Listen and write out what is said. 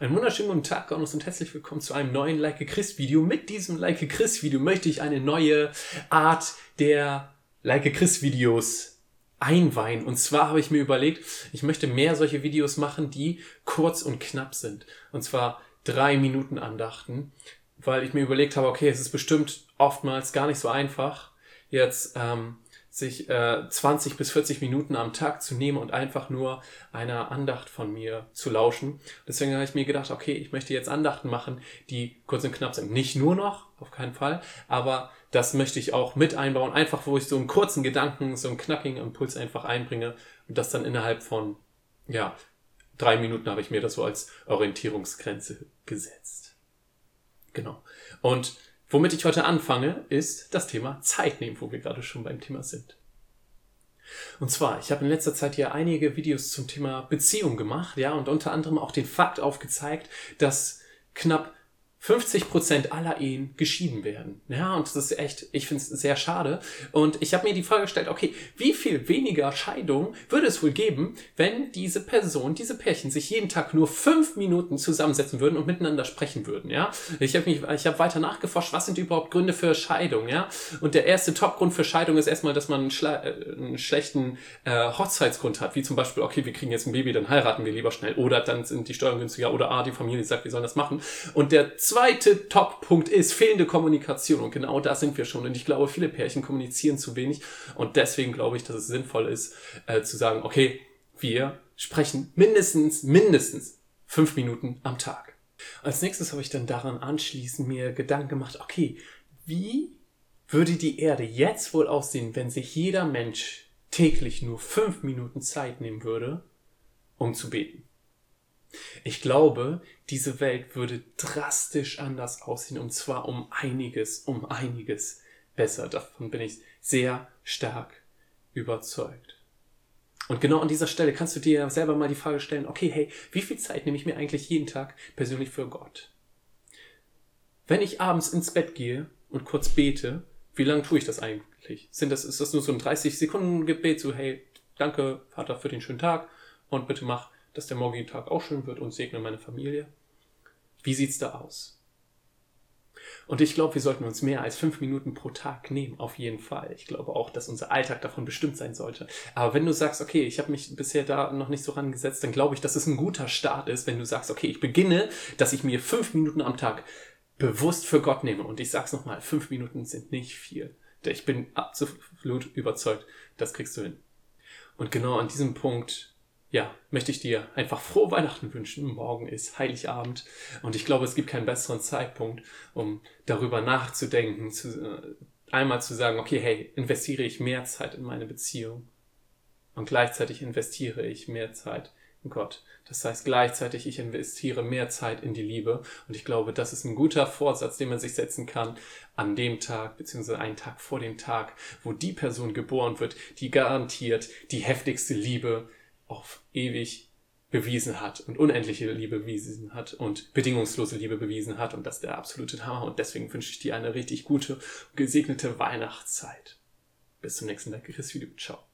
Einen wunderschönen guten Tag und herzlich willkommen zu einem neuen Like Chris Video. Mit diesem Like Chris Video möchte ich eine neue Art der Like Chris Videos einweihen. Und zwar habe ich mir überlegt, ich möchte mehr solche Videos machen, die kurz und knapp sind. Und zwar drei Minuten Andachten, weil ich mir überlegt habe, okay, es ist bestimmt oftmals gar nicht so einfach, jetzt ähm, sich äh, 20 bis 40 Minuten am Tag zu nehmen und einfach nur einer Andacht von mir zu lauschen. Deswegen habe ich mir gedacht, okay, ich möchte jetzt Andachten machen, die kurz und knapp sind. Nicht nur noch, auf keinen Fall, aber das möchte ich auch mit einbauen, einfach wo ich so einen kurzen Gedanken, so einen knackigen Impuls einfach einbringe und das dann innerhalb von, ja, drei Minuten habe ich mir das so als Orientierungsgrenze gesetzt. Genau. Und Womit ich heute anfange, ist das Thema Zeit nehmen, wo wir gerade schon beim Thema sind. Und zwar, ich habe in letzter Zeit ja einige Videos zum Thema Beziehung gemacht, ja, und unter anderem auch den Fakt aufgezeigt, dass knapp 50 Prozent aller Ehen geschieden werden. Ja, und das ist echt, ich finde es sehr schade. Und ich habe mir die Frage gestellt, okay, wie viel weniger Scheidungen würde es wohl geben, wenn diese Person, diese Pärchen sich jeden Tag nur fünf Minuten zusammensetzen würden und miteinander sprechen würden, ja? Ich habe mich, ich habe weiter nachgeforscht, was sind überhaupt Gründe für Scheidung, ja? Und der erste Topgrund für Scheidung ist erstmal, dass man einen, Schla äh, einen schlechten äh, Hochzeitsgrund hat, wie zum Beispiel, okay, wir kriegen jetzt ein Baby, dann heiraten wir lieber schnell, oder dann sind die Steuern günstiger, oder ah, die Familie sagt, wir sollen das machen. Und der zweite Top-Punkt ist fehlende Kommunikation. Und genau da sind wir schon. Und ich glaube, viele Pärchen kommunizieren zu wenig. Und deswegen glaube ich, dass es sinnvoll ist, äh, zu sagen, okay, wir sprechen mindestens, mindestens fünf Minuten am Tag. Als nächstes habe ich dann daran anschließend mir Gedanken gemacht, okay, wie würde die Erde jetzt wohl aussehen, wenn sich jeder Mensch täglich nur fünf Minuten Zeit nehmen würde, um zu beten? Ich glaube, diese Welt würde drastisch anders aussehen und zwar um einiges, um einiges besser. Davon bin ich sehr stark überzeugt. Und genau an dieser Stelle kannst du dir selber mal die Frage stellen, okay, hey, wie viel Zeit nehme ich mir eigentlich jeden Tag persönlich für Gott? Wenn ich abends ins Bett gehe und kurz bete, wie lange tue ich das eigentlich? Sind das, ist das nur so ein 30 Sekunden Gebet, so hey, danke Vater für den schönen Tag und bitte mach dass der morgige Tag auch schön wird und segne meine Familie. Wie sieht's da aus? Und ich glaube, wir sollten uns mehr als fünf Minuten pro Tag nehmen, auf jeden Fall. Ich glaube auch, dass unser Alltag davon bestimmt sein sollte. Aber wenn du sagst, okay, ich habe mich bisher da noch nicht so rangesetzt, dann glaube ich, dass es ein guter Start ist, wenn du sagst, okay, ich beginne, dass ich mir fünf Minuten am Tag bewusst für Gott nehme. Und ich sag's nochmal, fünf Minuten sind nicht viel. Ich bin absolut überzeugt, das kriegst du hin. Und genau an diesem Punkt ja, möchte ich dir einfach frohe Weihnachten wünschen. Morgen ist Heiligabend und ich glaube, es gibt keinen besseren Zeitpunkt, um darüber nachzudenken, zu, äh, einmal zu sagen, okay, hey, investiere ich mehr Zeit in meine Beziehung und gleichzeitig investiere ich mehr Zeit in Gott. Das heißt gleichzeitig, ich investiere mehr Zeit in die Liebe und ich glaube, das ist ein guter Vorsatz, den man sich setzen kann an dem Tag, beziehungsweise einen Tag vor dem Tag, wo die Person geboren wird, die garantiert die heftigste Liebe auf ewig bewiesen hat und unendliche Liebe bewiesen hat und bedingungslose Liebe bewiesen hat und das ist der absolute Hammer und deswegen wünsche ich dir eine richtig gute, gesegnete Weihnachtszeit. Bis zum nächsten Like Chris Video. Ciao.